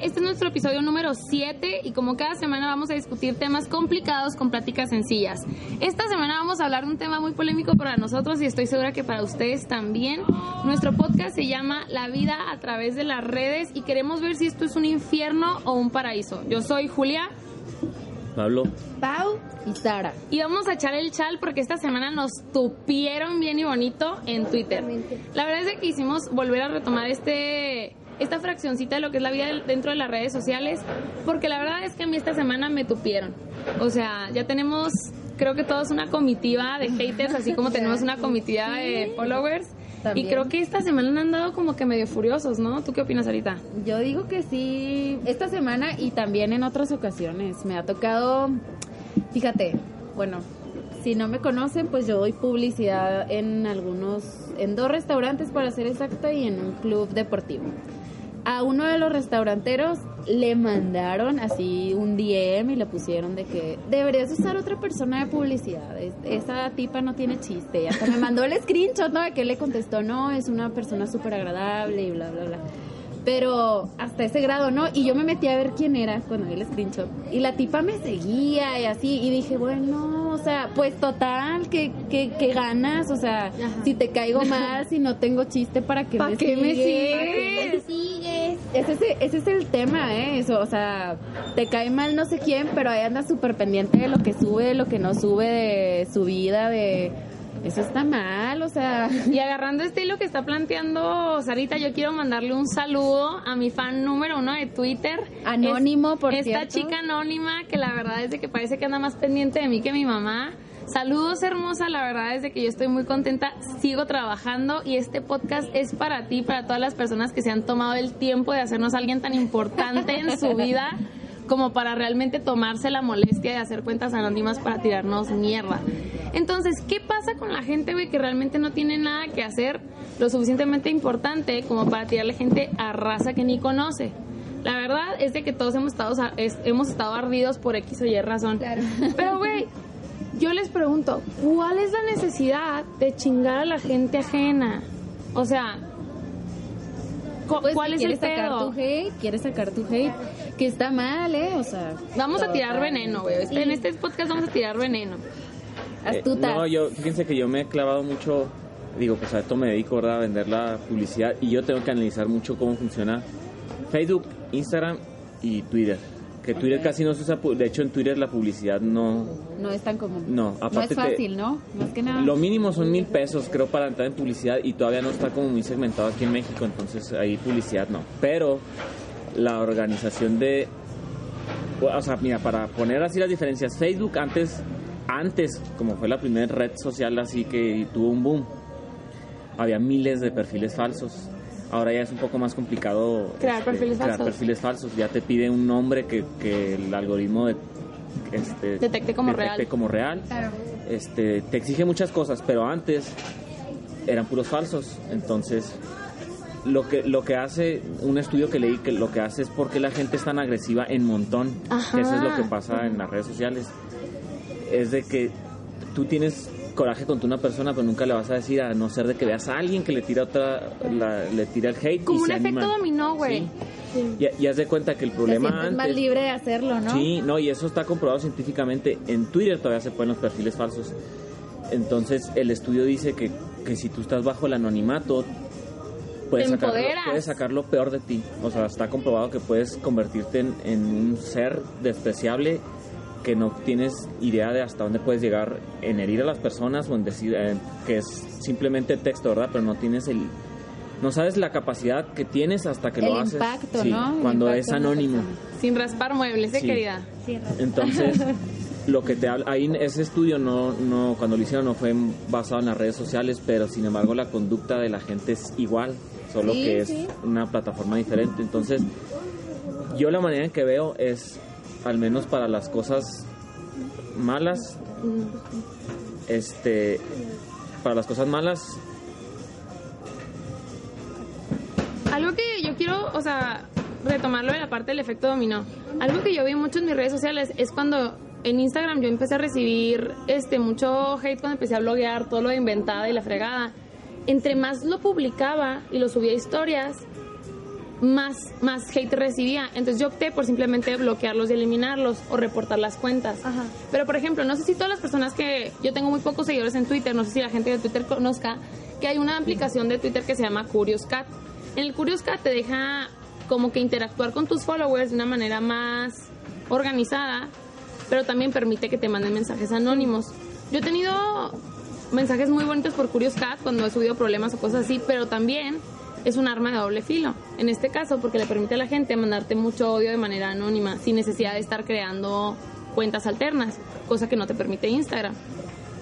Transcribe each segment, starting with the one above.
Este es nuestro episodio número 7 y como cada semana vamos a discutir temas complicados con pláticas sencillas. Esta semana vamos a hablar de un tema muy polémico para nosotros y estoy segura que para ustedes también. Nuestro podcast se llama La vida a través de las redes y queremos ver si esto es un infierno o un paraíso. Yo soy Julia. Pablo. Pau y Sara. Y vamos a echar el chal porque esta semana nos tupieron bien y bonito en Twitter. La verdad es que quisimos volver a retomar este esta fraccioncita de lo que es la vida dentro de las redes sociales, porque la verdad es que a mí esta semana me tupieron. O sea, ya tenemos, creo que todos una comitiva de haters, así como tenemos una comitiva de followers. Y creo que esta semana han andado como que medio furiosos, ¿no? ¿Tú qué opinas ahorita? Yo digo que sí, esta semana y también en otras ocasiones. Me ha tocado, fíjate, bueno, si no me conocen, pues yo doy publicidad en algunos, en dos restaurantes para ser exacta y en un club deportivo a uno de los restauranteros le mandaron así un DM y le pusieron de que deberías usar otra persona de publicidad. esa tipa no tiene chiste. Y hasta me mandó el screenshot, ¿no? De que le contestó, no, es una persona súper agradable y bla, bla, bla. Pero hasta ese grado, ¿no? Y yo me metí a ver quién era cuando vi el screenshot. Y la tipa me seguía y así. Y dije, bueno, o sea, pues total, que, que, ganas. O sea, si te caigo más y no tengo chiste para que me qué me sigues? Ese, es, ese es el tema, ¿eh? Eso, o sea, te cae mal no sé quién, pero ahí anda súper pendiente de lo que sube, de lo que no sube, de su vida, de eso está mal, o sea. Y agarrando este hilo que está planteando Sarita, yo quiero mandarle un saludo a mi fan número uno de Twitter. Anónimo, por Esta chica anónima que la verdad es de que parece que anda más pendiente de mí que mi mamá. Saludos hermosa, la verdad es de que yo estoy muy contenta, sigo trabajando y este podcast es para ti, para todas las personas que se han tomado el tiempo de hacernos alguien tan importante en su vida como para realmente tomarse la molestia de hacer cuentas anónimas para tirarnos mierda. Entonces, ¿qué pasa con la gente, güey, que realmente no tiene nada que hacer lo suficientemente importante como para tirarle gente a raza que ni conoce? La verdad es de que todos hemos estado, hemos estado ardidos por X o Y razón. Pero, güey, yo les pregunto, ¿cuál es la necesidad de chingar a la gente ajena? O sea, pues ¿cuál es el sacar tu hate? ¿Quieres sacar tu hate? Que está mal, ¿eh? O sea... Vamos a tirar veneno, güey. En este podcast vamos a tirar veneno. Astuta. Eh, no, yo, fíjense que yo me he clavado mucho, digo, pues a esto me dedico, ¿verdad? A vender la publicidad y yo tengo que analizar mucho cómo funciona Facebook, Instagram y Twitter. Que Twitter casi no se usa, de hecho en Twitter la publicidad no... No es tan común. No, aparte... No es fácil, ¿no? Más que nada. Lo mínimo son mil pesos, creo, para entrar en publicidad y todavía no está como muy segmentado aquí en México, entonces ahí publicidad no. Pero la organización de... O sea, mira, para poner así las diferencias, Facebook antes, antes, como fue la primera red social así que tuvo un boom, había miles de perfiles falsos Ahora ya es un poco más complicado crear, este, perfiles, crear falsos. perfiles falsos. Ya te pide un nombre que, que el algoritmo de, este, detecte como detecte real. Como real. Este, te exige muchas cosas, pero antes eran puros falsos. Entonces, lo que lo que hace un estudio que leí que lo que hace es porque la gente es tan agresiva en montón. Eso es lo que pasa en las redes sociales. Es de que tú tienes coraje contra una persona, pero nunca le vas a decir a no ser de que veas a alguien que le tira otra, le tira el hate. Como y un se efecto dominó, güey. Sí. Y, haz de cuenta que el problema antes... más libre de hacerlo, ¿no? Sí, no, y eso está comprobado científicamente. En Twitter todavía se ponen los perfiles falsos. Entonces, el estudio dice que, que si tú estás bajo el anonimato, puedes sacar, puedes sacar lo peor de ti. O sea, está comprobado que puedes convertirte en, en un ser despreciable que no tienes idea de hasta dónde puedes llegar en herir a las personas o en decir eh, que es simplemente texto, ¿verdad? Pero no tienes el no sabes la capacidad que tienes hasta que lo haces. Impacto, Cuando es anónimo. Sin raspar muebles, ¿eh, querida? Entonces, lo que te habla, ahí ese estudio no, no, cuando lo hicieron no fue basado en las redes sociales, pero sin embargo la conducta de la gente es igual, solo que es una plataforma diferente. Entonces, yo la manera en que veo es al menos para las cosas malas, este, para las cosas malas. Algo que yo quiero, o sea, retomarlo de la parte del efecto dominó. Algo que yo vi mucho en mis redes sociales es cuando en Instagram yo empecé a recibir este mucho hate cuando empecé a bloguear todo lo de inventada y la fregada. Entre más lo publicaba y lo subía a historias, más, más hate recibía. Entonces yo opté por simplemente bloquearlos y eliminarlos o reportar las cuentas. Pero por ejemplo, no sé si todas las personas que yo tengo muy pocos seguidores en Twitter, no sé si la gente de Twitter conozca que hay una aplicación de Twitter que se llama Curious Cat. En el Curious Cat te deja como que interactuar con tus followers de una manera más organizada, pero también permite que te manden mensajes anónimos. Yo he tenido mensajes muy bonitos por Curious Cat cuando he subido problemas o cosas así, pero también es un arma de doble filo. En este caso, porque le permite a la gente mandarte mucho odio de manera anónima, sin necesidad de estar creando cuentas alternas, cosa que no te permite Instagram.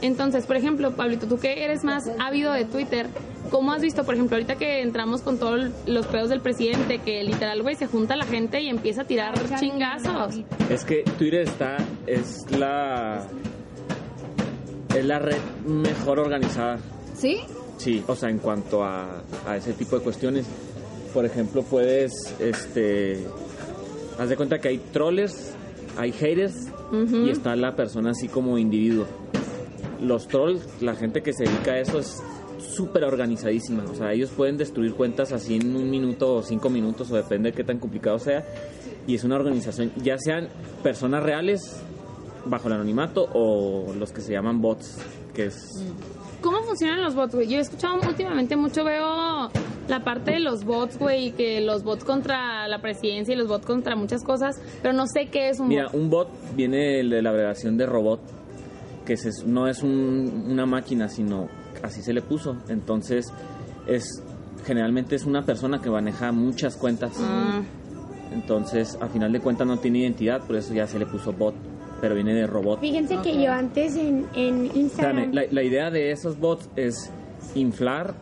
Entonces, por ejemplo, Pablito, tú que eres más ávido de Twitter, ¿cómo has visto, por ejemplo, ahorita que entramos con todos los pedos del presidente, que literal, güey, se junta la gente y empieza a tirar chingazos? Es que Twitter está, es la, es la red mejor organizada. ¿Sí? Sí, o sea, en cuanto a, ese tipo de cuestiones, por ejemplo, puedes, este, haz de cuenta que hay trollers, hay haters y está la persona así como individuo. Los trolls, la gente que se dedica a eso es súper organizadísima, o sea, ellos pueden destruir cuentas así en un minuto o cinco minutos o depende de qué tan complicado sea. Y es una organización, ya sean personas reales bajo el anonimato o los que se llaman bots, que es... Mm. ¿Cómo funcionan los bots, güey? Yo he escuchado últimamente mucho, veo la parte de los bots, güey, que los bots contra la presidencia y los bots contra muchas cosas, pero no sé qué es un Mira, un bot viene de la abreviación de robot, que no es una máquina, sino así se le puso. Entonces, es generalmente es una persona que maneja muchas cuentas. Ah. Entonces, a final de cuentas no tiene identidad, por eso ya se le puso bot pero viene de robot. Fíjense que yo antes en, en Instagram... la, idea de esos bots es inflar,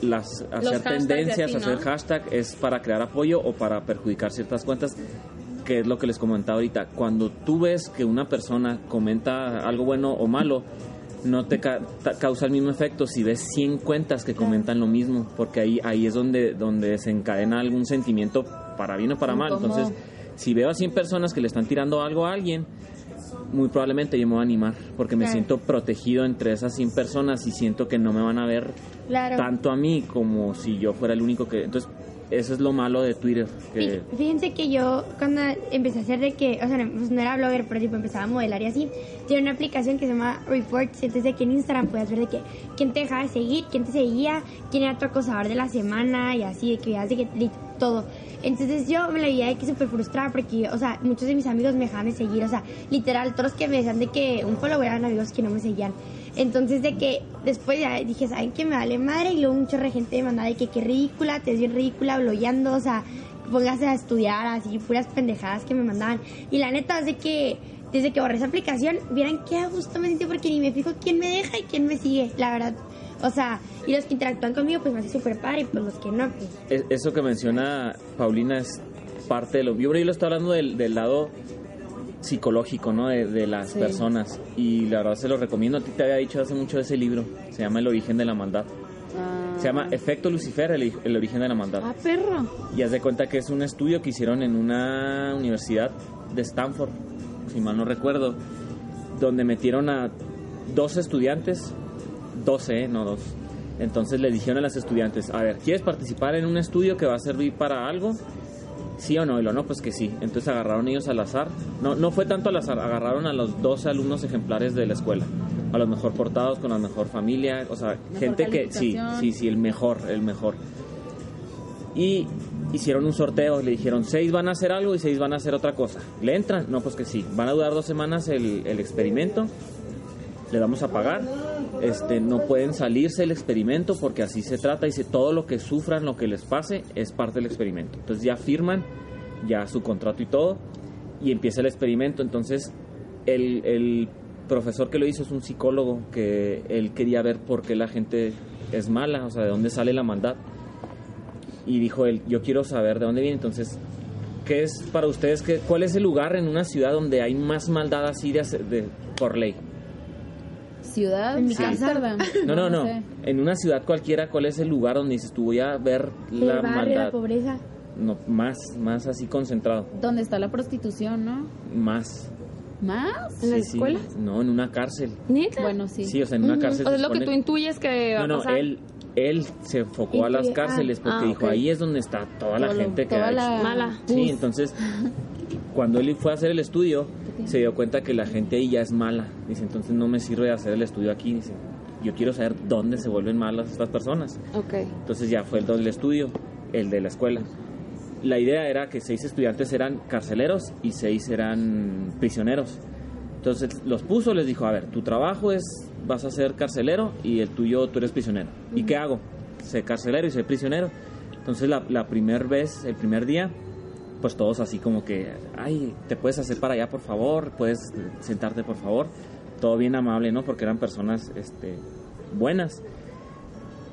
las, hacer tendencias, hacer hashtag, es para crear apoyo o para perjudicar ciertas cuentas, que es lo que les comentaba ahorita. Cuando tú ves que una persona comenta algo bueno o malo, no te causa el mismo efecto si ves 100 cuentas que comentan lo mismo, porque ahí, ahí es donde, donde desencadena algún sentimiento para bien o para mal. Entonces, si veo a 100 personas que le están tirando algo a alguien, muy probablemente yo me voy a animar porque me siento protegido entre esas 100 personas y siento que no me van a ver tanto a mí como si yo fuera el único que... Entonces, eso es lo malo de Twitter. Fíjense que yo cuando empecé a hacer de que, o sea, pues no era blogger, pero tipo empezaba a modelar y así, tiene una aplicación que se llama Reports, entonces de que en Instagram puedes ver de que quién te dejaba de seguir, quién te seguía, quién era tu acosador de la semana y así, de que veas de que todo. Entonces yo me la veía de que súper frustrada porque, o sea, muchos de mis amigos me dejaban de seguir, o sea, literal, todos que me decían de que un follower eran amigos que no me seguían. Entonces de que después ya dije, ¿saben qué? Me vale madre y luego mucha gente me mandaba de que qué ridícula, te ves bien ridícula, blogueando, o sea, póngase a estudiar, así, puras pendejadas que me mandaban. Y la neta es de que desde que borré esa aplicación, vieran qué a gusto me sentí porque ni me fijo quién me deja y quién me sigue, la verdad. O sea, y los que interactúan conmigo, pues me hace súper padre, y pues los que no, pues. Eso que menciona Paulina es parte de lo. Yo, yo lo estoy hablando del, del lado psicológico, ¿no? De, las personas. Y la verdad se lo recomiendo. A ti te había dicho hace mucho de ese libro. Se llama El origen de la maldad. Ah. Se llama Efecto Lucifer, el, el, origen de la maldad. Ah, perro. Y haz de cuenta que es un estudio que hicieron en una universidad de Stanford, si mal no recuerdo, donde metieron a dos estudiantes 12, no dos. Entonces le dijeron a las estudiantes, a ver, ¿quieres participar en un estudio que va a servir para algo? ¿Sí o no? Y lo no, pues que sí. Entonces agarraron ellos al azar. No, no fue tanto al azar, agarraron a los 12 alumnos ejemplares de la escuela. A los mejor portados, con la mejor familia. O sea, gente que... Sí, sí, sí, el mejor, el mejor. Y hicieron un sorteo, le dijeron, seis van a hacer algo y seis van a hacer otra cosa. ¿Le entran? No, pues que sí. Van a durar dos semanas el, el experimento. Le vamos a pagar este, no pueden salirse del experimento porque así se trata. Dice, todo lo que sufran, lo que les pase, es parte del experimento. Entonces ya firman ya su contrato y todo y empieza el experimento. Entonces el, el profesor que lo hizo es un psicólogo que él quería ver por qué la gente es mala, o sea, de dónde sale la maldad. Y dijo él, yo quiero saber de dónde viene. Entonces, ¿qué es para ustedes? Qué, ¿Cuál es el lugar en una ciudad donde hay más maldad así de por ley? Ciudad, en mi casa. No, no, no. En una ciudad cualquiera, ¿cuál es el lugar donde dices tú voy a ver la barrio, la pobreza? No, más, más así concentrado. ¿Dónde está la prostitución, no? Más. ¿Más? ¿En la escuela? No, en una cárcel. ¿Neta? Bueno, sí. Sí, o sea, en una cárcel. O sea, es lo que tú intuyes que va no, a pasar. No, él, él se enfocó a las cárceles porque ah, dijo, ahí es donde está toda la gente que ha mala. Sí, entonces cuando él fue a hacer el estudio, se dio cuenta que la gente ahí ya es mala. Dice, entonces no me sirve hacer el estudio aquí. Dice, yo quiero saber dónde se vuelven malas estas personas. Okay. Entonces ya fue el del estudio, el de la escuela. La idea era que seis estudiantes eran carceleros y seis eran prisioneros. Entonces los puso, les dijo, a ver, tu trabajo es, vas a ser carcelero y el tuyo tú eres prisionero. ¿Y qué hago? Ser carcelero y ser prisionero. Entonces la, la primera vez, el primer día, pues todos así como que, ay, te puedes hacer para allá por favor, puedes sentarte por favor. Todo bien amable, ¿no? Porque eran personas este, buenas.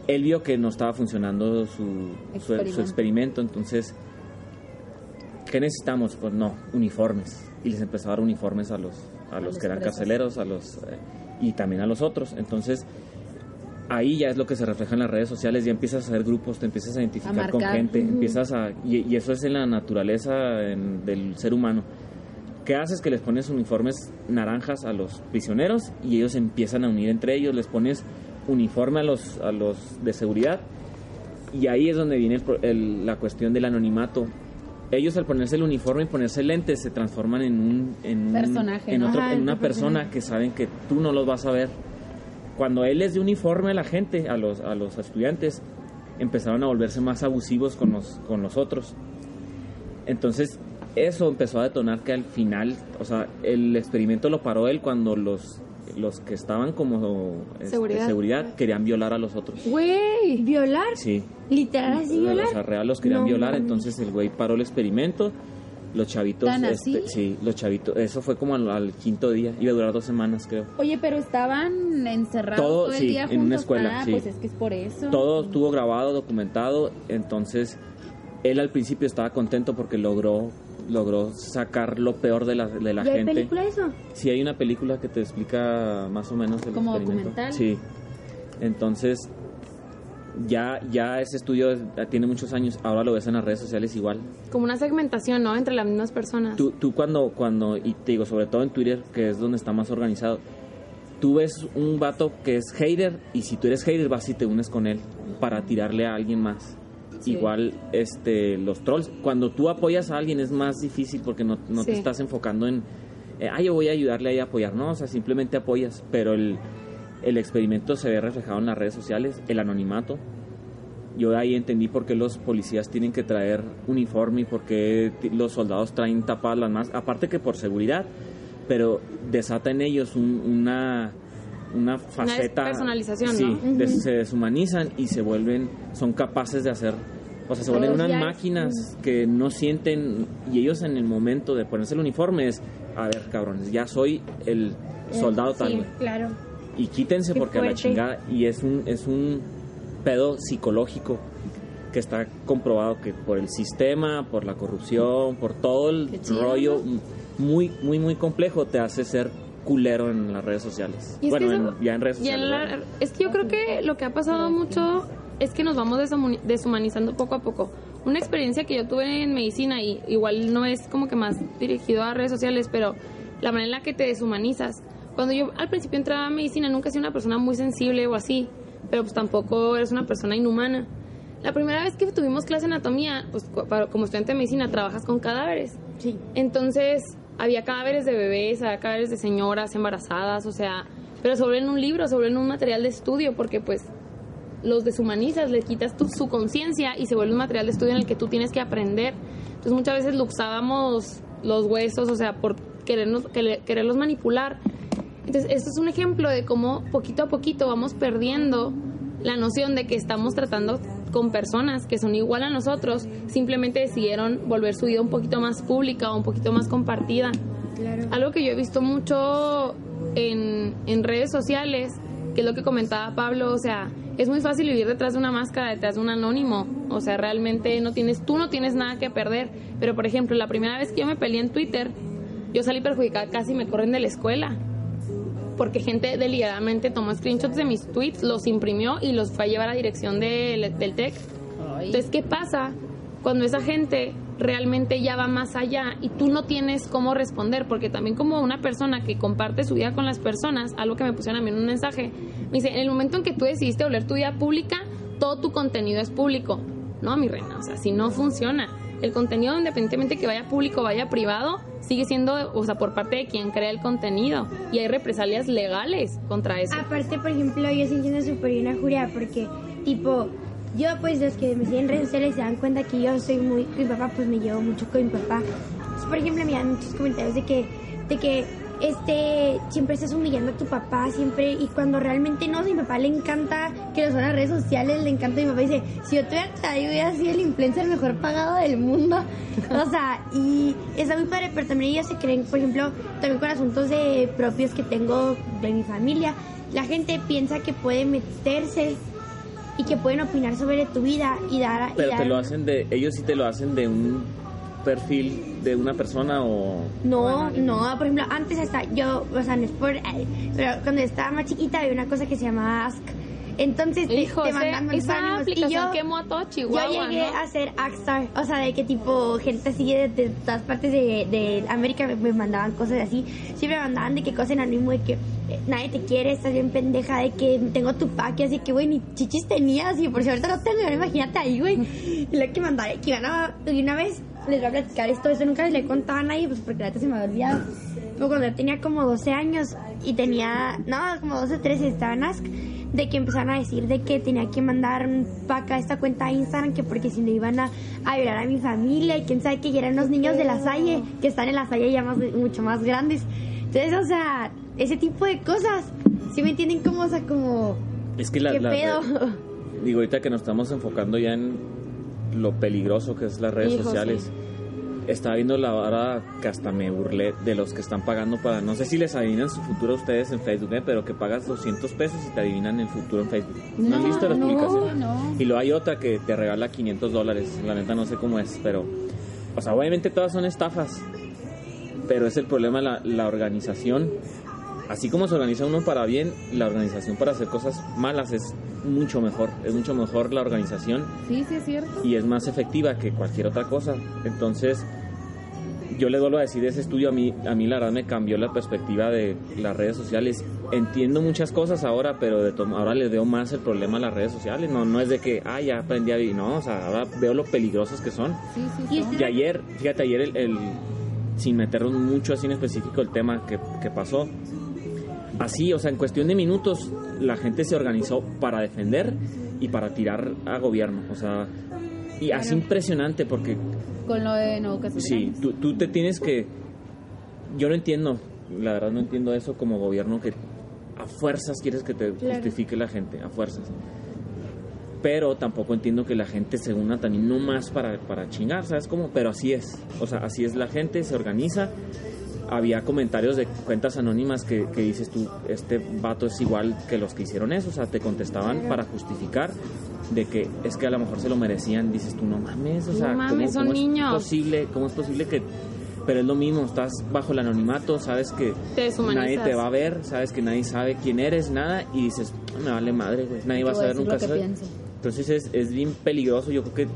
Él vio que no estaba funcionando su experimento, su, experimento entonces, ¿qué necesitamos? Pues no, uniformes. Y les empezó a dar uniformes a los, a, los que eran carceleros, a los, eh, y también a los otros. Entonces, ahí ya es lo que se refleja en las redes sociales, ya empiezas a hacer grupos, te empiezas a identificar con gente, empiezas a... Y, eso es en la naturaleza del ser humano. ¿Qué haces? Que les pones uniformes naranjas a los prisioneros y ellos empiezan a unir entre ellos, les pones uniforme a los, a los de seguridad y ahí es donde viene la cuestión del anonimato ellos al ponerse el uniforme y ponerse lentes se transforman en un, en personaje, en, en una persona que saben que tú no los vas a ver. Cuando él es de uniforme a la gente, a los, a los estudiantes, empezaron a volverse más abusivos con los, con los otros. Entonces, eso empezó a detonar que al final, o sea, el experimento lo paró él cuando los los que estaban como este, seguridad. querían violar a los otros. Güey, ¿violar? Sí. ¿Literal así violar? Los querían violar, entonces el güey paró el experimento. Los chavitos, este, sí, los chavitos, eso fue como al, quinto día, iba a durar dos semanas creo. Oye, pero estaban encerrados todo, el día en una escuela, ah, pues es que es por eso. Todo estuvo grabado, documentado, entonces él al principio estaba contento porque logró logró sacar lo peor de la, de la gente. ¿Hay película eso? Sí, hay una película que te explica más o menos el ¿Como documental? Sí. Entonces, ya, ya ese estudio tiene muchos años, ahora lo ves en las redes sociales igual. Como una segmentación, ¿no? Entre las mismas personas. Tú, tú cuando, cuando, y te digo, sobre todo en Twitter, que es donde está más organizado, tú ves un vato que es hater y si tú eres hater vas y te unes con él para tirarle a alguien más. Igual este los trolls, cuando tú apoyas a alguien es más difícil porque no, no te estás enfocando en, eh, ah, yo voy a ayudarle a apoyar, no, o sea, simplemente apoyas, pero el, el experimento se ve reflejado en las redes sociales, el anonimato. Yo ahí entendí por qué los policías tienen que traer uniforme y por qué los soldados traen tapadas las más, aparte que por seguridad, pero desata en ellos una una faceta. Una personalización, sí, se deshumanizan y se vuelven, son capaces de hacer, o sea, se vuelven unas máquinas que no sienten, y ellos en el momento de ponerse el uniforme es, a ver, cabrones, ya soy el soldado tal. Sí, claro. Y quítense porque a la chingada, y es un, es un pedo psicológico que está comprobado que por el sistema, por la corrupción, por todo el rollo muy, muy, muy complejo te hace ser culero en las redes sociales. bueno, ya en redes sociales. es que yo creo que lo que ha pasado mucho es que nos vamos deshumanizando poco a poco. Una experiencia que yo tuve en medicina, y igual no es como que más dirigido a redes sociales, pero la manera en la que te deshumanizas. Cuando yo al principio entraba a medicina, nunca he sido una persona muy sensible o así, pero pues tampoco eres una persona inhumana. La primera vez que tuvimos clase de anatomía, pues como estudiante de medicina trabajas con cadáveres. Sí. Entonces, había cadáveres de bebés, había cadáveres de señoras embarazadas, o sea, pero sobre en un libro, sobre en un material de estudio, porque pues los deshumanizas, le quitas tu, su conciencia y se vuelve un material de estudio en el que tú tienes que aprender. Entonces muchas veces luxábamos los huesos, o sea, por querernos, quererlos manipular. Entonces, esto es un ejemplo de cómo poquito a poquito vamos perdiendo la noción de que estamos tratando con personas que son igual a nosotros, simplemente decidieron volver su vida un poquito más pública o un poquito más compartida. Algo que yo he visto mucho en, en redes sociales, que es lo que comentaba Pablo, o sea, es muy fácil vivir detrás de una máscara, detrás de un anónimo. O sea, realmente no tienes, tú no tienes nada que perder. Pero por ejemplo, la primera vez que yo me peleé en Twitter, yo salí perjudicada, casi me corren de la escuela porque gente deliberadamente tomó screenshots de mis tweets, los imprimió y los fue a llevar a dirección del TEC. Entonces, ¿qué pasa cuando esa gente realmente ya va más allá y tú no tienes cómo responder? Porque también como una persona que comparte su vida con las personas, algo que me pusieron a mí en un mensaje, me dice, en el momento en que tú decidiste volver tu vida pública, todo tu contenido es público. No, mi reina, o sea, si no funciona. El contenido, independientemente que vaya público o vaya privado, sigue siendo, o sea, por parte de quien crea el contenido. Y hay represalias legales contra eso. Aparte, por ejemplo, yo sí entiendo súper bien a Julia, porque, tipo, yo, pues, los que me siguen en redes sociales se dan cuenta que yo soy muy. Mi papá, pues, me llevo mucho con mi papá. por ejemplo, me dan muchos comentarios de que, de que este, siempre estás humillando a tu papá, siempre, y cuando realmente no, a mi papá le encanta que lo son las redes sociales, le encanta, mi papá dice, si yo tuviera ahí hubiera sido el influencer mejor pagado del mundo, o sea, y está muy padre, pero también ellos se creen, por ejemplo, también con asuntos de propios que tengo de mi familia, la gente piensa que puede meterse y que pueden opinar sobre tu vida y dar... Pero te lo hacen de, ellos sí te lo hacen de un perfil de una persona o...? No, no, por ejemplo, antes hasta yo, o sea, no es por... Pero cuando estaba más chiquita había una cosa que se llamaba Ask. Entonces te, Hijo, te mandan esa aplicación y yo, quemó a todo Chihuahua, Yo llegué a ser Akstar, o sea, de que tipo gente así de, de todas partes de, de América me, mandaban cosas así. Siempre me mandaban de que cosas en anónimo de que eh, nadie te quiere, estás bien pendeja, de que tengo tu paque, así que, güey, ni chichis tenías y por si ahorita no tengo, imagínate ahí, güey. Y lo que mandaba, que iban a, una vez les voy a platicar esto, eso nunca le contaba a nadie, pues porque la se me había olvidado. Pero cuando yo tenía como 12 años y tenía, no, como 12, 13, estaba en Ask, de que empezaron a decir de que tenía que mandar un pack a esta cuenta de Instagram, que porque si no iban a, a violar a mi familia y quién sabe que eran los niños de la Salle, que están en la Salle ya más, mucho más grandes. Entonces, o sea, ese tipo de cosas, ¿sí me entienden cómo, o sea, como... Es que la... ¿Qué pedo? digo, ahorita que nos estamos enfocando ya en lo peligroso que es las redes sociales. Estaba viendo la hora que hasta me burlé de los que están pagando para, no sé si les adivinan su futuro a ustedes en Facebook, ¿eh? pero que pagas 200 pesos y te adivinan el futuro en Facebook. ¿No, han visto la explicación? Y luego hay otra que te regala 500 dólares. La neta no sé cómo es, pero, o sea, obviamente todas son estafas, pero es el problema la, la organización así como se organiza uno para bien, la organización para hacer cosas malas es mucho mejor. Es mucho mejor la organización. Sí, sí, es cierto. Y es más efectiva que cualquier otra cosa. Entonces, yo le vuelvo a decir, ese estudio a mí, a mí la verdad me cambió la perspectiva de las redes sociales. Entiendo muchas cosas ahora, pero de ahora le veo más el problema a las redes sociales. No, no es de que, ah, ya aprendí a vivir. No, o sea, ahora veo lo peligrosas que son. Sí, sí, Y ayer, fíjate, ayer el, sin meternos mucho así en específico el tema que, que pasó, así, o sea, en cuestión de minutos, la gente se organizó para defender y para tirar a gobierno. O sea, y así impresionante porque... Con lo de no Sí, tú, tú te tienes que... Yo no entiendo, la verdad no entiendo eso como gobierno que a fuerzas quieres que te justifique la gente, a fuerzas. Pero tampoco entiendo que la gente se una también no más para, para chingar, ¿sabes cómo? Pero así es. O sea, así es la gente, se organiza había comentarios de cuentas anónimas que, que, dices tú, este vato es igual que los que hicieron eso, o sea, te contestaban para justificar de que es que a lo mejor se lo merecían, dices tú, no mames, o sea, ¿cómo, es posible, ¿cómo es posible que pero es lo mismo, estás bajo el anonimato, sabes que nadie te va a ver, sabes que nadie sabe quién eres, nada, y dices, me vale madre, nadie va a saber nunca. Entonces es, es bien peligroso, yo creo que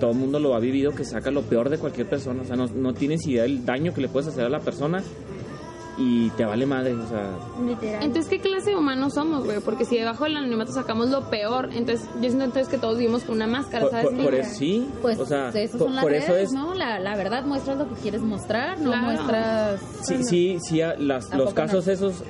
todo el mundo lo ha vivido, que saca lo peor de cualquier persona. O sea, no, no tienes idea del daño que le puedes hacer a la persona y te vale madre, o sea... Entonces, ¿qué clase de humanos somos, güey? Porque si debajo del anonimato sacamos lo peor, entonces yo siento entonces que todos vivimos con una máscara, ¿sabes? Por, eso sí, pues o sea, eso son las redes, es... ¿no? La, la, verdad, muestras lo que quieres mostrar, no muestras... Sí, sí, sí, las, los casos esos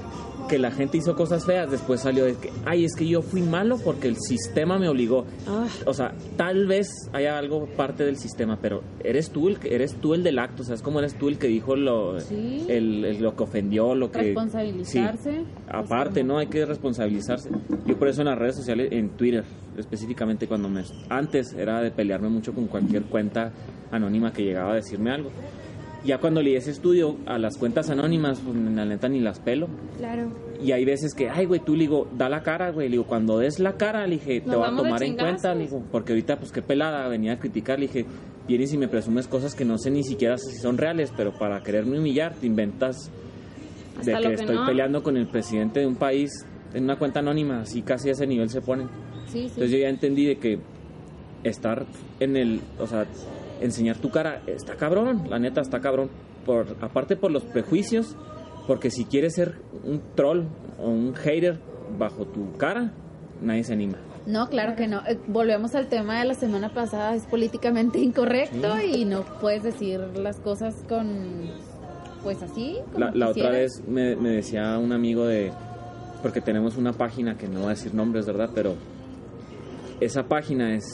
que la gente hizo cosas feas, después salió de que, ay, es que yo fui malo porque el sistema me obligó. Ah. O sea, tal vez haya algo parte del sistema, pero eres tú el que eres tú el del acto, o sea, es como eres tú el que dijo lo, el, lo que ofendió, lo que... Responsabilizarse. Aparte, ¿no? Hay que responsabilizarse. Yo por eso en las redes sociales, en Twitter específicamente, cuando me... Antes era de pelearme mucho con cualquier cuenta anónima que llegaba a decirme algo ya cuando leí ese estudio a las cuentas anónimas, pues la neta ni las pelo. Claro. Y hay veces que, ay, güey, tú le digo, da la cara, güey. Le digo, cuando des la cara, le dije, te voy a tomar en cuenta, le digo, porque ahorita, pues qué pelada, venía a criticar, le dije, vienes y me presumes cosas que no sé ni siquiera si son reales, pero para quererme humillar, te inventas de que, estoy peleando con el presidente de un país en una cuenta anónima, así casi a ese nivel se ponen. Sí, sí. Entonces yo ya entendí de que estar en el, o sea, enseñar tu cara está cabrón, la neta está cabrón. Por, aparte por los prejuicios, porque si quieres ser un troll o un hater bajo tu cara, nadie se anima. No, claro que no. Eh, volvemos al tema de la semana pasada, es políticamente incorrecto y no puedes decir las cosas con, pues así. la, la otra vez me, me decía un amigo de, porque tenemos una página que no va a decir nombres, ¿verdad? Pero esa página es,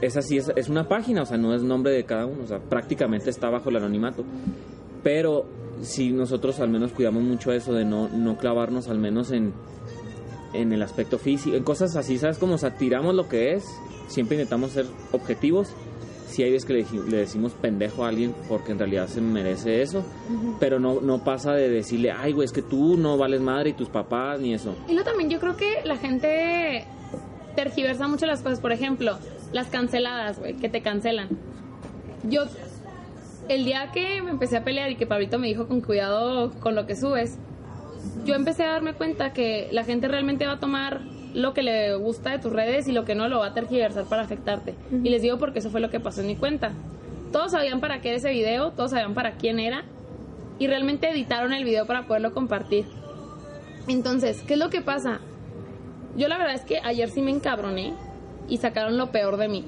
es así, es, es una página, o sea, no es nombre de cada uno, o sea, prácticamente está bajo el anonimato. Pero si nosotros al menos cuidamos mucho eso de no, no clavarnos al menos en, en el aspecto físico, en cosas así, ¿sabes? Como, o sea, tiramos lo que es, siempre intentamos ser objetivos. Si hay veces que le, decimos pendejo a alguien porque en realidad se merece eso, pero no, no pasa de decirle, ay, güey, es que tú no vales madre y tus papás ni eso. Y no, también yo creo que la gente tergiversa mucho las cosas. Por ejemplo, las canceladas, güey, que te cancelan. Yo el día que me empecé a pelear y que Pablito me dijo con cuidado con lo que subes, yo empecé a darme cuenta que la gente realmente va a tomar lo que le gusta de tus redes y lo que no lo va a tergiversar para afectarte. Y les digo porque eso fue lo que pasó en mi cuenta. Todos sabían para qué era ese video, todos sabían para quién era y realmente editaron el video para poderlo compartir. Entonces, ¿qué es lo que pasa? Yo la verdad es que ayer sí me encabroné y sacaron lo peor de mí.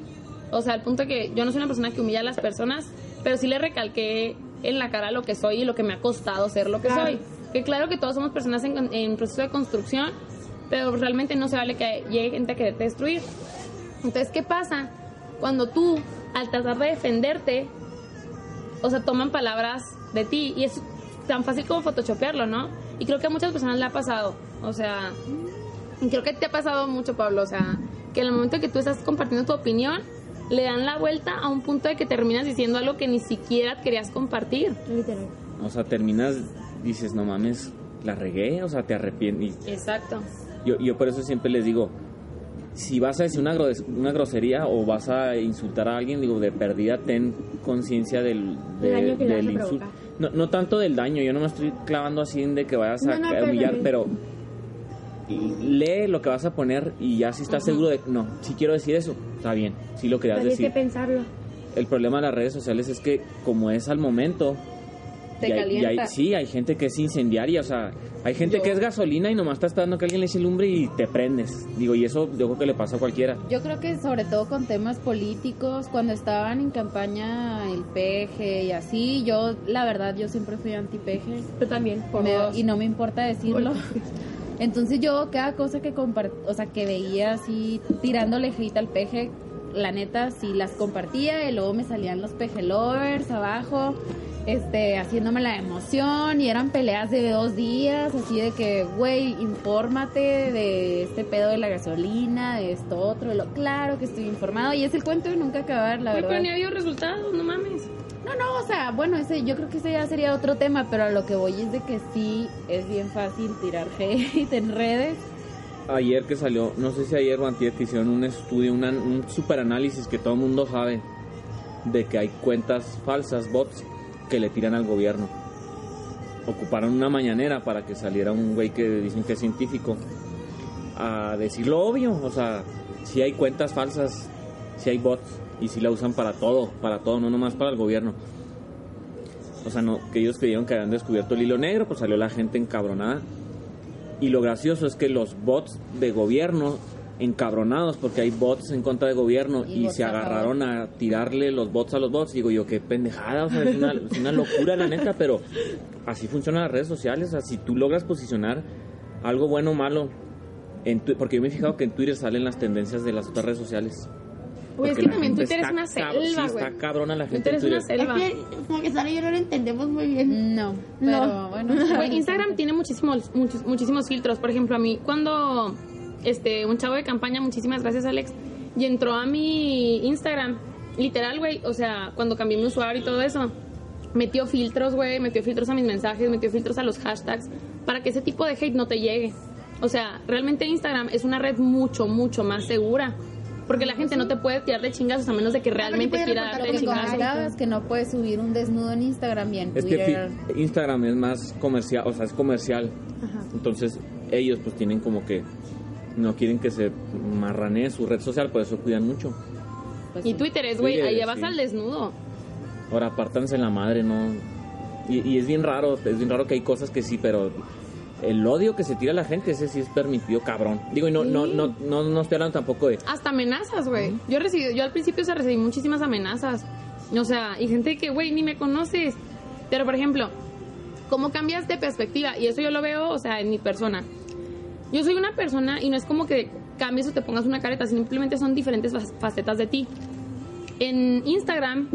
O sea, al punto que yo no soy una persona que humilla a las personas, pero sí le recalqué en la cara lo que soy y lo que me ha costado ser lo que soy. Que claro que todos somos personas en, proceso de construcción, pero realmente no se vale que llegue gente a quererte destruir. Entonces, ¿qué pasa? Cuando tú, al tratar de defenderte, o sea, toman palabras de ti y es tan fácil como photoshopearlo, ¿no? Y creo que a muchas personas le ha pasado. O sea, creo que te ha pasado mucho, Pablo. O sea, que en el momento que tú estás compartiendo tu opinión, le dan la vuelta a un punto de que terminas diciendo algo que ni siquiera querías compartir. Literal. O sea, terminas, dices, no mames, la regué, o sea, te arrepientes. Exacto. Yo, yo por eso siempre les digo, si vas a decir una, una grosería o vas a insultar a alguien, digo, de perdida, ten conciencia del, del insulto. No, no tanto del daño, yo no me estoy clavando así de que vayas a, humillar, pero lee lo que vas a poner y ya si estás seguro de no, si quiero decir eso, está bien, si lo querías decir. Hay que pensarlo. El problema de las redes sociales es que como es al momento, te y hay, sí, hay gente que es incendiaria, o sea, hay gente que es gasolina y nomás está esperando que alguien le eche lumbre y te prendes. Digo, y eso yo creo que le pasa a cualquiera. Yo creo que sobre todo con temas políticos, cuando estaban en campaña el peje y así, yo la verdad yo siempre fui anti peje. Yo también, por y no me importa decirlo. Entonces yo cada cosa que o sea, que veía así tirándole hate al peje, la neta sí las compartía y luego me salían los peje lovers abajo, este, haciéndome la emoción y eran peleas de dos días, así de que, güey, infórmate de este pedo de la gasolina, de esto otro, lo claro que estoy informado y es el cuento de nunca acabar, la verdad. Pero ni había resultados, no mames. No, no, o sea, bueno, ese, yo creo que ese ya sería otro tema, pero a lo que voy es de que sí es bien fácil tirar hate en redes. Ayer que salió, no sé si ayer o antier hicieron un estudio, un super análisis que todo el mundo sabe de que hay cuentas falsas, bots, que le tiran al gobierno. Ocuparon una mañanera para que saliera un güey que dicen que es científico a decir lo obvio, o sea, si hay cuentas falsas, si hay bots y si la usan para todo, para todo, no nomás para el gobierno. O sea, no, que ellos creyeron que habían descubierto el hilo negro, pues salió la gente encabronada. Y lo gracioso es que los bots de gobierno encabronados porque hay bots en contra de gobierno y, se agarraron a tirarle los bots a los bots. Digo yo, qué pendejada, o sea, es una, es una locura la neta, pero así funcionan las redes sociales. O sea, si tú logras posicionar algo bueno o malo, en porque yo me he fijado que en Twitter salen las tendencias de las otras redes sociales. Pues es que también Twitter es una selva, güey. Sí, está cabrona la gente. Twitter es una selva. Es que, como que Sara y yo no lo entendemos muy bien. No, pero no. bueno. Instagram tiene muchísimos, muchos, muchísimos filtros. Por ejemplo, a mí, cuando este un chavo de campaña, muchísimas gracias, Alex, y entró a mi Instagram, literal, güey, o sea, cuando cambié mi usuario y todo eso, metió filtros, güey, metió filtros a mis mensajes, metió filtros a los hashtags, para que ese tipo de hate no te llegue. O sea, realmente Instagram es una red mucho, mucho más segura. Porque la gente no te puede tirar de chingazos a menos de que realmente quiera darte chingazos. que no puedes subir un desnudo en Instagram y en es que Instagram es más comercial, o sea, es comercial. Entonces, ellos pues tienen como que no quieren que se marranee su red social, por eso cuidan mucho. Pues y Twitter es, güey, ahí vas al desnudo. Ahora, apártanse la madre, ¿no? Y, y, es bien raro, es bien raro que hay cosas que sí, pero el odio que se tira a la gente, ese sí es permitido, cabrón. Digo, y no, no, no, no, no estoy hablando tampoco de... Hasta amenazas, güey. Yo recibí, yo al principio se recibí muchísimas amenazas. O sea, y gente que, güey, ni me conoces. Pero, por ejemplo, ¿cómo cambias de perspectiva? Y eso yo lo veo, o sea, en mi persona. Yo soy una persona y no es como que cambies o te pongas una careta, simplemente son diferentes facetas de ti. En Instagram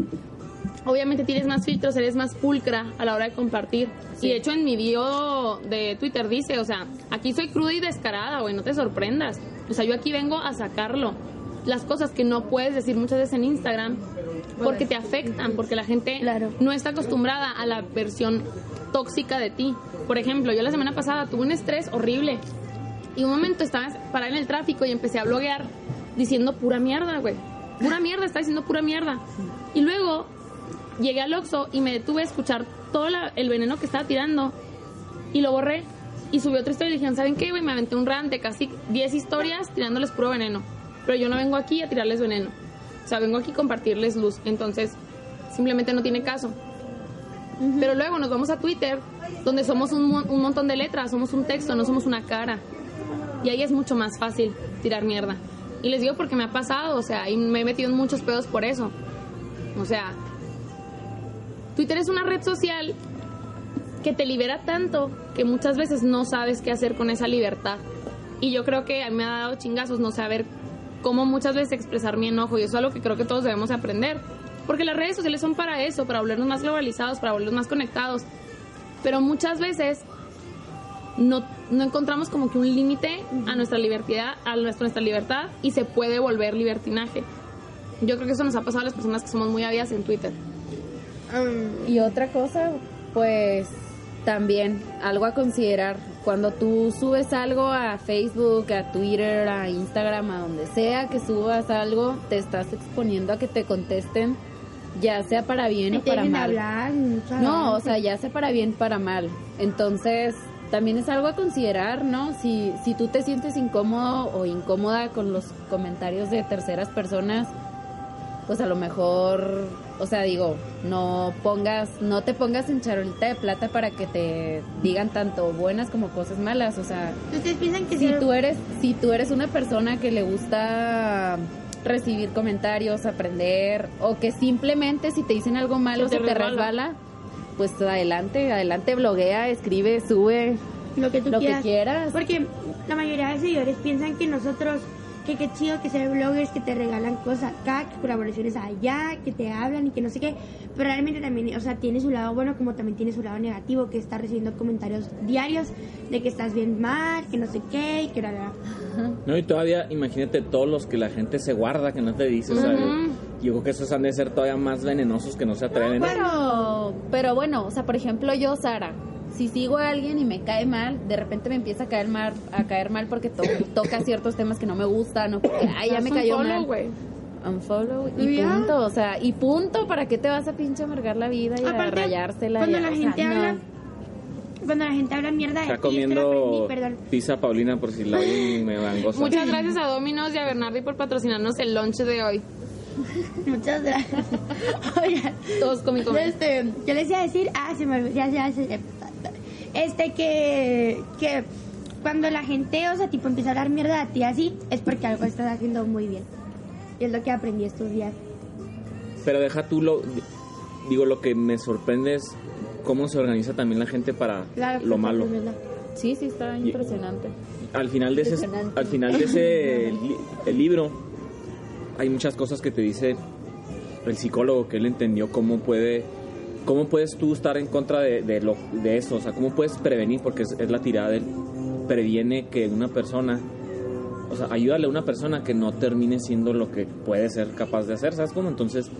obviamente tienes más filtros, eres más pulcra a la hora de compartir. Y de hecho en mi bio de Twitter dice, o sea, aquí soy cruda y descarada, güey, no te sorprendas. O sea, yo aquí vengo a sacarlo. Las cosas que no puedes decir muchas veces en Instagram porque te afectan, porque la gente no está acostumbrada a la versión tóxica de ti. Por ejemplo, yo la semana pasada tuve un estrés horrible y un momento estaba parada en el tráfico y empecé a bloguear diciendo pura mierda, güey. Pura mierda, está diciendo pura mierda. Y luego llegué al Oxxo y me detuve a escuchar todo el veneno que estaba tirando y lo borré. Y subió otra historia y dijeron, ¿saben qué, güey? Me aventé un rant de casi 10 historias tirándoles puro veneno. Pero yo no vengo aquí a tirarles veneno. O sea, vengo aquí a compartirles luz. Entonces, simplemente no tiene caso. Pero luego nos vamos a Twitter, donde somos un, un montón de letras, somos un texto, no somos una cara. Y ahí es mucho más fácil tirar mierda. Y les digo porque me ha pasado, o sea, y me he metido en muchos pedos por eso. O sea, Twitter es una red social que te libera tanto que muchas veces no sabes qué hacer con esa libertad. Y yo creo que a mí me ha dado chingazos no saber cómo muchas veces expresar mi enojo y eso es algo que creo que todos debemos aprender. Porque las redes sociales son para eso, para volvernos más globalizados, para volvernos más conectados. Pero muchas veces no, no encontramos como que un límite a nuestra libertad, a nuestra libertad y se puede volver libertinaje. Yo creo que eso nos ha pasado a las personas que somos muy avias en Twitter. Y otra cosa, pues también algo a considerar. Cuando tú subes algo a Facebook, a Twitter, a Instagram, a donde sea que subas algo, te estás exponiendo a que te contesten, ya sea para bien o para mal. no, o sea, ya sea para bien o para mal. Entonces, también es algo a considerar, ¿no? Si, si tú te sientes incómodo o incómoda con los comentarios de terceras personas, pues a lo mejor, o sea, digo, no pongas, no te pongas en charolita de plata para que te digan tanto buenas como cosas malas, o sea, ustedes piensan que si tú eres, si tú eres una persona que le gusta recibir comentarios, aprender, o que simplemente si te dicen algo malo se, te, resbala. pues adelante, adelante, bloguea, escribe, sube lo que tú lo quieras. que quieras. Porque la mayoría de seguidores piensan que nosotros que qué chido que se bloggers que te regalan cosas acá, que colaboraciones allá, que te hablan y que no sé qué, pero realmente también, o sea, tiene su lado bueno como también tiene su lado negativo, que está recibiendo comentarios diarios de que estás bien mal, que no sé qué, y que era No, y todavía imagínate todos los que la gente se guarda, que no te dice, o sea, yo creo que esos han de ser todavía más venenosos que no se atreven. pero, pero bueno, o sea, por ejemplo, yo, Sara, si sigo a alguien y me cae mal, de repente me empieza a caer mal, a caer mal porque toca ciertos temas que no me gustan o porque ay, ya me cayó mal. Wey. Unfollow y punto, o sea, y punto, ¿para qué te vas a pinche amargar la vida y a rayársela? Cuando la gente habla cuando la gente habla mierda Está comiendo pizza Paulina por si la me gangosa. Muchas gracias a Dominos y a Bernardi por patrocinarnos el lunch de hoy. Muchas gracias. Oigan, todos comí este, yo les iba a decir, ah, se me olvidó, ya, ya, ya, este que, que cuando la gente, o sea, tipo empieza a hablar mierda a ti así, es porque algo estás haciendo muy bien. Y es lo que aprendí estos días. Pero deja tú lo, digo, lo que me sorprende es cómo se organiza también la gente para lo malo. Sí, sí, está impresionante. Al final de ese, al final de ese el libro hay muchas cosas que te dice el psicólogo que él entendió cómo puede ¿cómo puedes tú estar en contra de, de eso? O sea, ¿cómo puedes prevenir? Porque es, la tirada de él. Previene que una persona, o sea, ayúdale a una persona que no termine siendo lo que puede ser capaz de hacer, ¿sabes cómo? Entonces,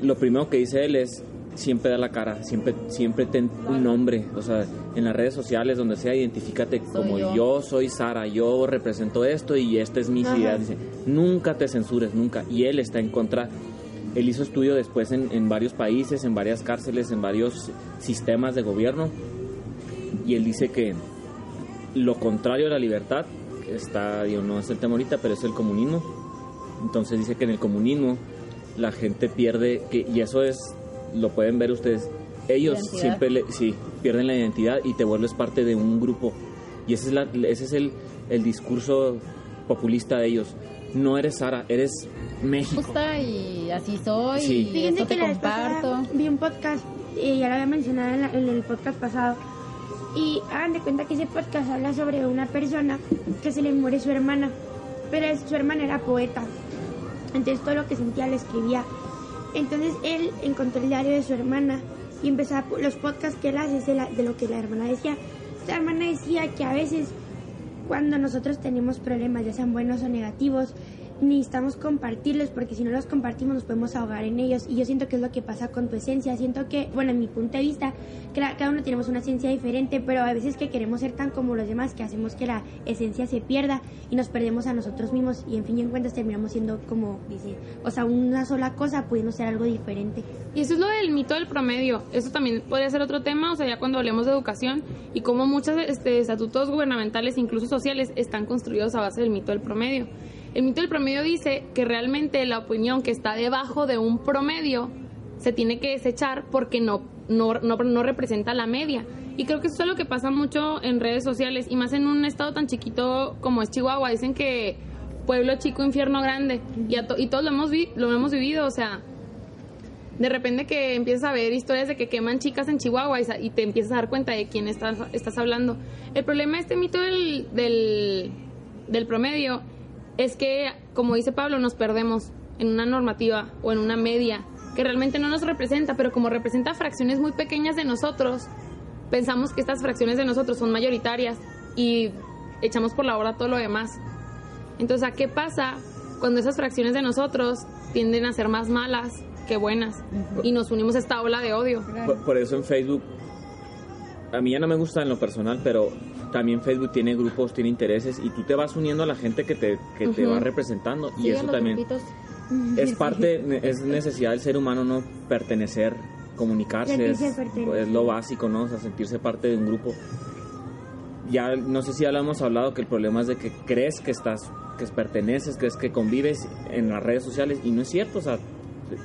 lo primero que dice él es siempre da la cara, siempre, siempre ten un nombre, o sea, en las redes sociales, donde sea, identifícate como yo. soy Sara, yo represento esto y esta es mi idea. Dice, nunca te censures, nunca. Y él está en contra él hizo estudio después en, varios países, en varias cárceles, en varios sistemas de gobierno. Y él dice que lo contrario a la libertad, está, digo, no es el tema ahorita, pero es el comunismo. Entonces dice que en el comunismo la gente pierde, que, y eso es, lo pueden ver ustedes, ellos siempre sí, pierden la identidad y te vuelves parte de un grupo. Y ese es, la, ese es el, el discurso populista de ellos. No eres Sara, eres México. Justa y así soy y eso te comparto. Vi un podcast, y ya lo había mencionado en, el podcast pasado, y hagan de cuenta que ese podcast habla sobre una persona que se le muere su hermana, pero su hermana era poeta. Entonces todo lo que sentía lo escribía. Entonces él encontró el diario de su hermana y empezaba los podcasts que él hace de, de lo que la hermana decía. La hermana decía que a veces cuando nosotros tenemos problemas, ya sean buenos o negativos, necesitamos compartirlos porque si no los compartimos nos podemos ahogar en ellos. Y yo siento que es lo que pasa con tu esencia. Siento que bueno en mi punto de vista cada uno tenemos una esencia diferente pero a veces que queremos ser tan como los demás que hacemos que la esencia se pierda y nos perdemos a nosotros mismos. Y en fin y en cuentas terminamos siendo como dice o sea una sola cosa pudiendo ser algo diferente. Y eso es lo del mito del promedio. Eso también podría ser otro tema o sea ya cuando hablemos de educación y cómo muchos este, estatutos gubernamentales incluso sociales están construidos a base del mito del promedio el mito del promedio dice que realmente la opinión que está debajo de un promedio se tiene que desechar porque no, no, no, representa la media. Y creo que eso es lo que pasa mucho en redes sociales y más en un estado tan chiquito como es Chihuahua. Dicen que pueblo chico, infierno grande. Y, y todos lo hemos, lo hemos vivido, o sea, de repente que empiezas a ver historias de que queman chicas en Chihuahua y, te empiezas a dar cuenta de quién estás, estás hablando. El problema de este mito del, del, del promedio es que, como dice Pablo, nos perdemos en una normativa o en una media que realmente no nos representa, pero como representa fracciones muy pequeñas de nosotros, pensamos que estas fracciones de nosotros son mayoritarias y echamos por la hora todo lo demás. Entonces, ¿a qué pasa cuando esas fracciones de nosotros tienden a ser más malas que buenas y nos unimos a esta ola de odio? por eso en Facebook, a mí ya no me gusta en lo personal, pero también Facebook tiene grupos, tiene intereses y tú te vas uniendo a la gente que te, que te va representando y eso también es parte, es necesidad del ser humano no pertenecer, comunicarse, es, lo básico, ¿no? O sea, sentirse parte de un grupo. Ya no sé si ya lo hemos hablado que el problema es de que crees que estás, que perteneces, crees que convives en las redes sociales y no es cierto, o sea,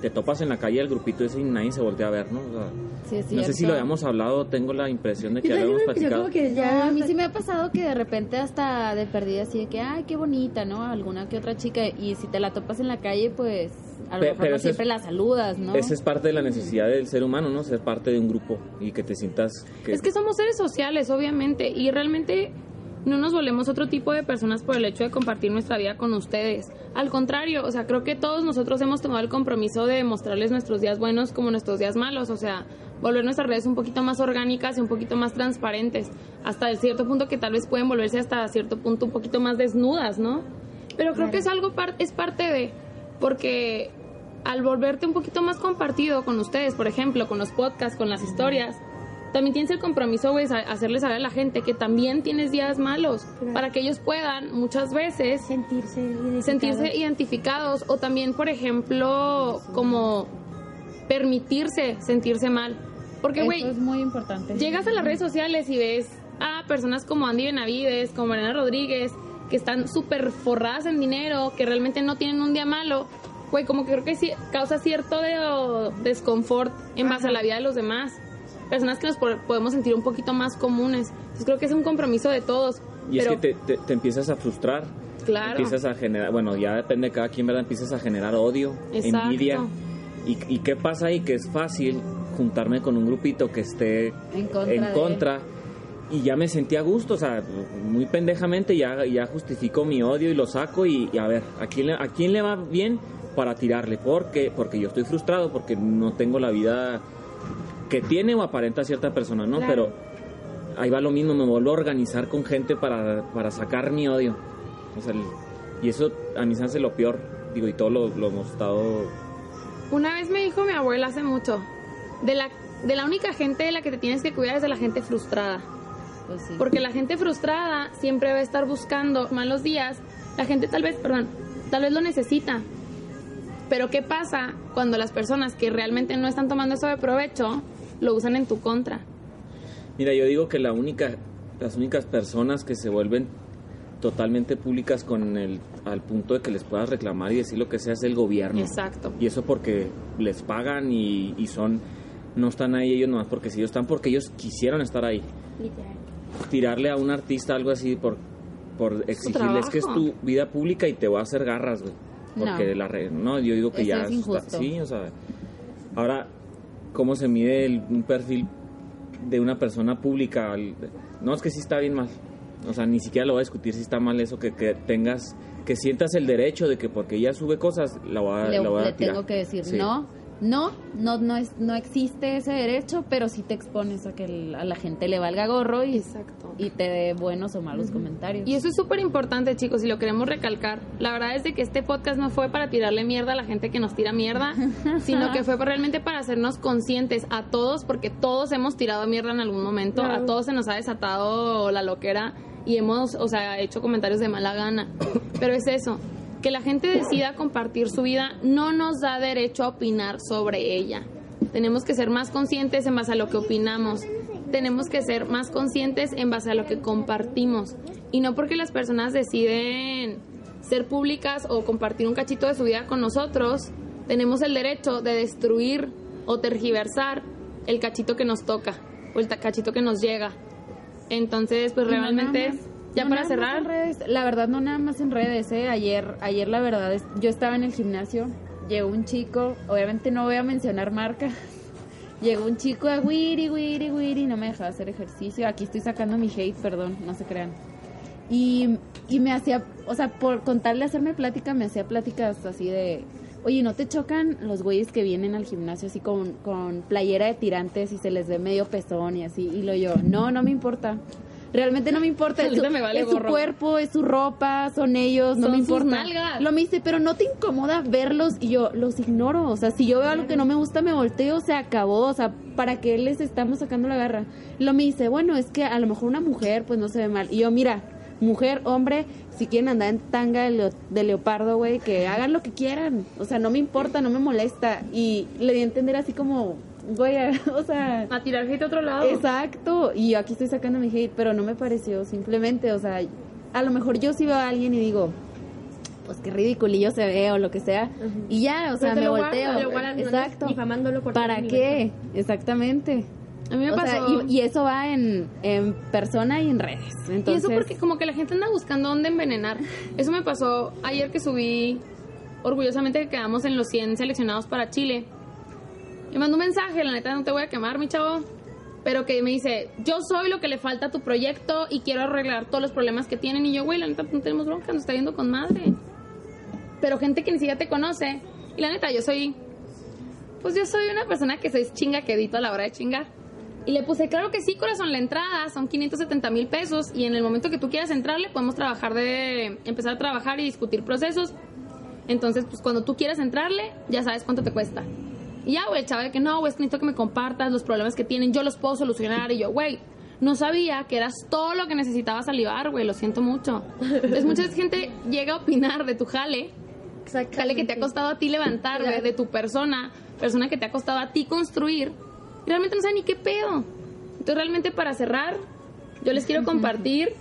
te topas en la calle el grupito ese y nadie se voltea a ver, ¿no? no sé si lo habíamos hablado, tengo la impresión de que lo habíamos platicado. ya... a mí sí me ha pasado que de repente hasta de perdida así de que, ay, qué bonita, ¿no? Alguna que otra chica y si te la topas en la calle, pues a lo mejor no siempre la saludas, ¿no? Esa es parte de la necesidad del ser humano, ¿no? Ser parte de un grupo y que te sientas... Es que somos seres sociales, obviamente, y realmente no nos volvemos otro tipo de personas por el hecho de compartir nuestra vida con ustedes. Al contrario, o sea, creo que todos nosotros hemos tomado el compromiso de mostrarles nuestros días buenos como nuestros días malos, o sea, volver nuestras redes un poquito más orgánicas y un poquito más transparentes, hasta el cierto punto que tal vez pueden volverse hasta cierto punto un poquito más desnudas, ¿no? Pero creo que es algo es parte de porque al volverte un poquito más compartido con ustedes, por ejemplo, con los podcasts, con las historias, también tienes el compromiso, güey, hacerle saber a la gente que también tienes días malos, para que ellos puedan muchas veces sentirse identificados. sentirse identificados o también, por ejemplo, como permitirse sentirse mal. Porque, güey, es muy importante. Llegas a las redes sociales y ves a personas como Andy Benavides, como Mariana Rodríguez, que están súper forradas en dinero, que realmente no tienen un día malo. Güey, como que creo que sí, causa cierto de, desconfort en base a la vida de los demás personas que nos podemos sentir un poquito más comunes. Entonces creo que es un compromiso de todos. Y es que te, te, empiezas a frustrar. Claro. Empiezas a generar, bueno, ya depende de cada quien, ¿verdad? Empiezas a generar odio, envidia. Y, ¿Y qué pasa ahí? Que es fácil juntarme con un grupito que esté en contra. y ya me sentí a gusto, o sea, muy pendejamente ya, ya justifico mi odio y lo saco y, a ver, ¿a quién, ¿a quién le va bien para tirarle? porque Porque yo estoy frustrado, porque no tengo la vida que tiene o aparenta cierta persona, ¿no? Pero ahí va lo mismo, me vuelvo a organizar con gente para, para sacar mi odio. O sea, y eso a mí se hace lo peor, digo, y todo lo, hemos estado... Una vez me dijo mi abuela hace mucho, de la, de la única gente de la que te tienes que cuidar es de la gente frustrada. Pues sí. Porque la gente frustrada siempre va a estar buscando malos días. La gente tal vez, perdón, tal vez lo necesita. Pero ¿qué pasa cuando las personas que realmente no están tomando eso de provecho lo usan en tu contra. Mira, yo digo que la única, las únicas personas que se vuelven totalmente públicas con el al punto de que les puedas reclamar y decir lo que sea es el gobierno. Exacto. Y eso porque les pagan y, son no están ahí ellos nomás porque si ellos están porque ellos quisieron estar ahí. Literal. Tirarle a un artista algo así por, por exigirle, es que es tu vida pública y te va a hacer garras, güey. Porque la red, no, yo digo que ya es injusto. sí, o sea, ahora cómo se mide un perfil de una persona pública, no es que sí está bien mal. O sea, ni siquiera lo voy a discutir si está mal eso que, que tengas que sientas el derecho de que porque ella sube cosas la voy a, le, la le tengo que decir no no, no, no, es, no existe ese derecho, pero sí te expones a que a la gente le valga gorro y, y te dé buenos o malos comentarios. Y eso es súper importante, chicos, y lo queremos recalcar. La verdad es de que este podcast no fue para tirarle mierda a la gente que nos tira mierda, sino que fue realmente para hacernos conscientes a todos, porque todos hemos tirado mierda en algún momento, a todos se nos ha desatado la loquera y hemos, o sea, hecho comentarios de mala gana. Pero es eso, que la gente decida compartir su vida no nos da derecho a opinar sobre ella. Tenemos que ser más conscientes en base a lo que opinamos. Tenemos que ser más conscientes en base a lo que compartimos. Y no porque las personas deciden ser públicas o compartir un cachito de su vida con nosotros, tenemos el derecho de destruir o tergiversar el cachito que nos toca o el cachito que nos llega. Entonces, pues realmente... Ya para cerrar. la verdad, no nada más en redes, ¿eh? Ayer, ayer la verdad, es, yo estaba en el gimnasio, llegó un chico, obviamente no voy a mencionar marca, llegó un chico a wiri, wiri, wiri, no me dejaba hacer ejercicio. Aquí estoy sacando mi hate, perdón, no se crean. Y, y me hacía, o sea, por contarle, hacerme plática, me hacía pláticas así de, oye, ¿no te chocan los güeyes que vienen al gimnasio así con, con playera de tirantes y se les ve medio pezón y así? Y lo yo, no, no me importa. Realmente no me importa. Es, su, es su cuerpo, es su ropa, son ellos, no me importa. Lo me dice, pero no te incomoda verlos y yo los ignoro. O sea, si yo veo algo que no me gusta, me volteo, se acabó. O sea, ¿para qué les estamos sacando la garra? Lo me dice, bueno, es que a lo mejor una mujer pues no se ve mal. Y yo, mira, mujer, hombre, si quieren andar en tanga de, leopardo, güey, que hagan lo que quieran. O sea, no me importa, no me molesta. Y le di a entender así como, güey, o sea... A tirar hate a otro lado. Exacto, y aquí estoy sacando mi hate, pero no me pareció, simplemente, o sea, a lo mejor yo sí veo a alguien y digo, pues qué ridiculillo se ve o lo que sea, y ya, o sea, me volteo. Exacto. ¿Para qué? Exactamente. A mí me pasó. y, eso va en, en, persona y en redes. Entonces... Y eso porque como que la gente anda buscando dónde envenenar. Eso me pasó ayer que subí orgullosamente que quedamos en los 100 seleccionados para Chile. Me mandó un mensaje, la neta no te voy a quemar, mi chavo, pero que me dice, yo soy lo que le falta a tu proyecto y quiero arreglar todos los problemas que tienen. Y yo, güey, la neta no tenemos bronca, nos está viendo con madre. Pero gente que ni siquiera te conoce. Y la neta, yo soy, pues yo soy una persona que soy chinga que edito a la hora de chingar. Y le puse, claro que sí, corazón, la entrada son 570 mil pesos y en el momento que tú quieras entrarle podemos trabajar de, empezar a trabajar y discutir procesos. Entonces, pues cuando tú quieras entrarle, ya sabes cuánto te cuesta. Y ya, güey, el chaval que no, güey, necesito que me compartas los problemas que tienen, yo los puedo solucionar. Y yo, güey, no sabía que eras todo lo que necesitaba salivar, güey, lo siento mucho. Entonces, mucha gente llega a opinar de tu jale, jale que te ha costado a ti levantar, güey, de tu persona, persona que te ha costado a ti construir, y realmente no sabe ni qué pedo. Entonces, realmente para cerrar, yo les quiero compartir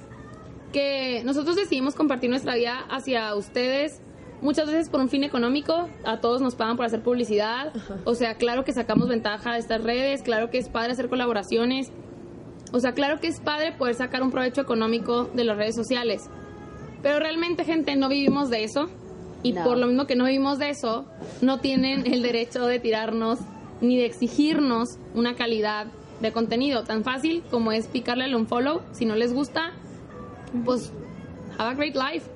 que nosotros decidimos compartir nuestra vida hacia ustedes muchas veces por un fin económico, a todos nos pagan por hacer publicidad, o sea, claro que sacamos ventaja de estas redes, claro que es padre hacer colaboraciones, o sea, claro que es padre poder sacar un provecho económico de las redes sociales, pero realmente gente no vivimos de eso. Y por lo mismo que no vivimos de eso, no tienen el derecho de tirarnos ni de exigirnos una calidad de contenido. Tan fácil como es picarle al unfollow, si no les gusta, pues have a great life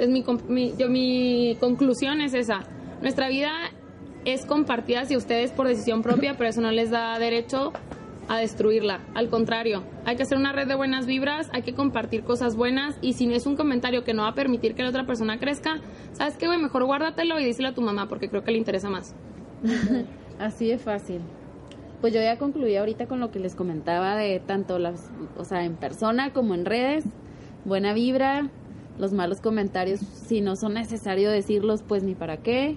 entonces, mi, yo, mi conclusión es esa. Nuestra vida es compartida hacia ustedes por decisión propia, pero eso no les da derecho a destruirla. Al contrario, hay que hacer una red de buenas vibras, hay que compartir cosas buenas y si es un comentario que no va a permitir que la otra persona crezca, ¿sabes qué, güey? Mejor guárdatelo y díselo a tu mamá porque creo que le interesa más. Así es fácil. Pues yo ya concluí ahorita con lo que les comentaba de tanto las, o sea, en persona como en redes. Buena vibra, los malos comentarios, si no son necesario decirlos, pues ni para qué.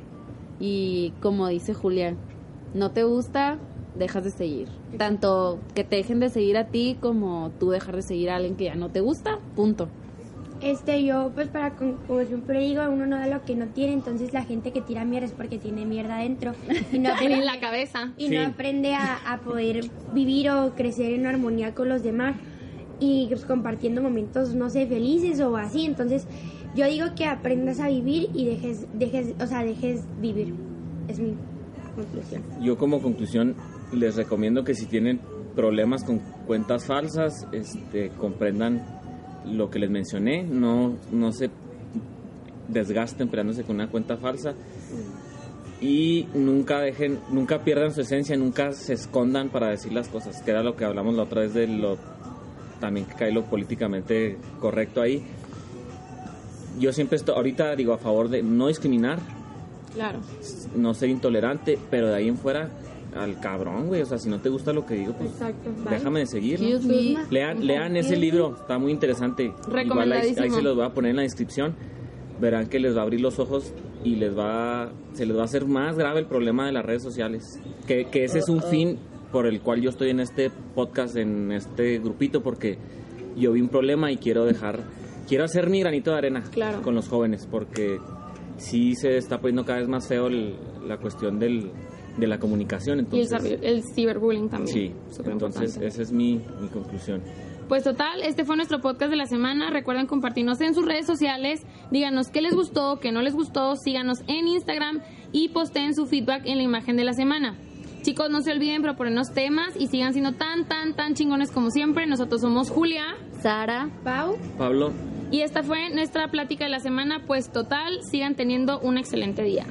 Y como dice Julián, no te gusta, dejas de seguir. Tanto que te dejen de seguir a ti como tú dejar de seguir a alguien que ya no te gusta, punto. Este, yo, pues, para, como siempre digo, uno no da lo que no tiene, entonces la gente que tira mierda es porque tiene mierda adentro. Y no aprende, en la cabeza. Y no aprende a, a, poder vivir o crecer en armonía con los demás y pues, compartiendo momentos, no sé, felices o así. Entonces, yo digo que aprendas a vivir y dejes, dejes, o sea, dejes vivir. Es mi conclusión. Yo como conclusión les recomiendo que si tienen problemas con cuentas falsas, este, comprendan lo que les mencioné, no, no se desgasten peleándose con una cuenta falsa y nunca dejen, nunca pierdan su esencia, nunca se escondan para decir las cosas, que era lo que hablamos la otra vez de lo también cae lo políticamente correcto ahí. Yo siempre estoy, ahorita digo a favor de no discriminar, claro, no ser intolerante, pero de ahí en fuera al cabrón, güey. O sea, si no te gusta lo que digo, pues déjame de seguir. Lean, lean ese libro, está muy interesante. Igual ahí, se los voy a poner en la descripción. Verán que les va a abrir los ojos y les va se les va a hacer más grave el problema de las redes sociales. Que, que ese es un fin por el cual yo estoy en este podcast, en este grupito, porque yo vi un problema y quiero dejar, quiero hacer mi granito de arena con los jóvenes, porque sí se está poniendo cada vez más feo la cuestión del, de la comunicación. Entonces, y el, ciberbullying también. Sí, entonces esa es mi, mi conclusión. Pues total, este fue nuestro podcast de la semana. Recuerden compartirnos en sus redes sociales. Díganos qué les gustó, qué no les gustó. Síganos en Instagram y posteen su feedback en la imagen de la semana. Chicos, no se olviden proponernos temas y sigan siendo tan, tan, tan chingones como siempre. Nosotros somos Julia, Sara, Pau, Pablo. Y esta fue nuestra plática de la semana. Pues total, sigan teniendo un excelente día.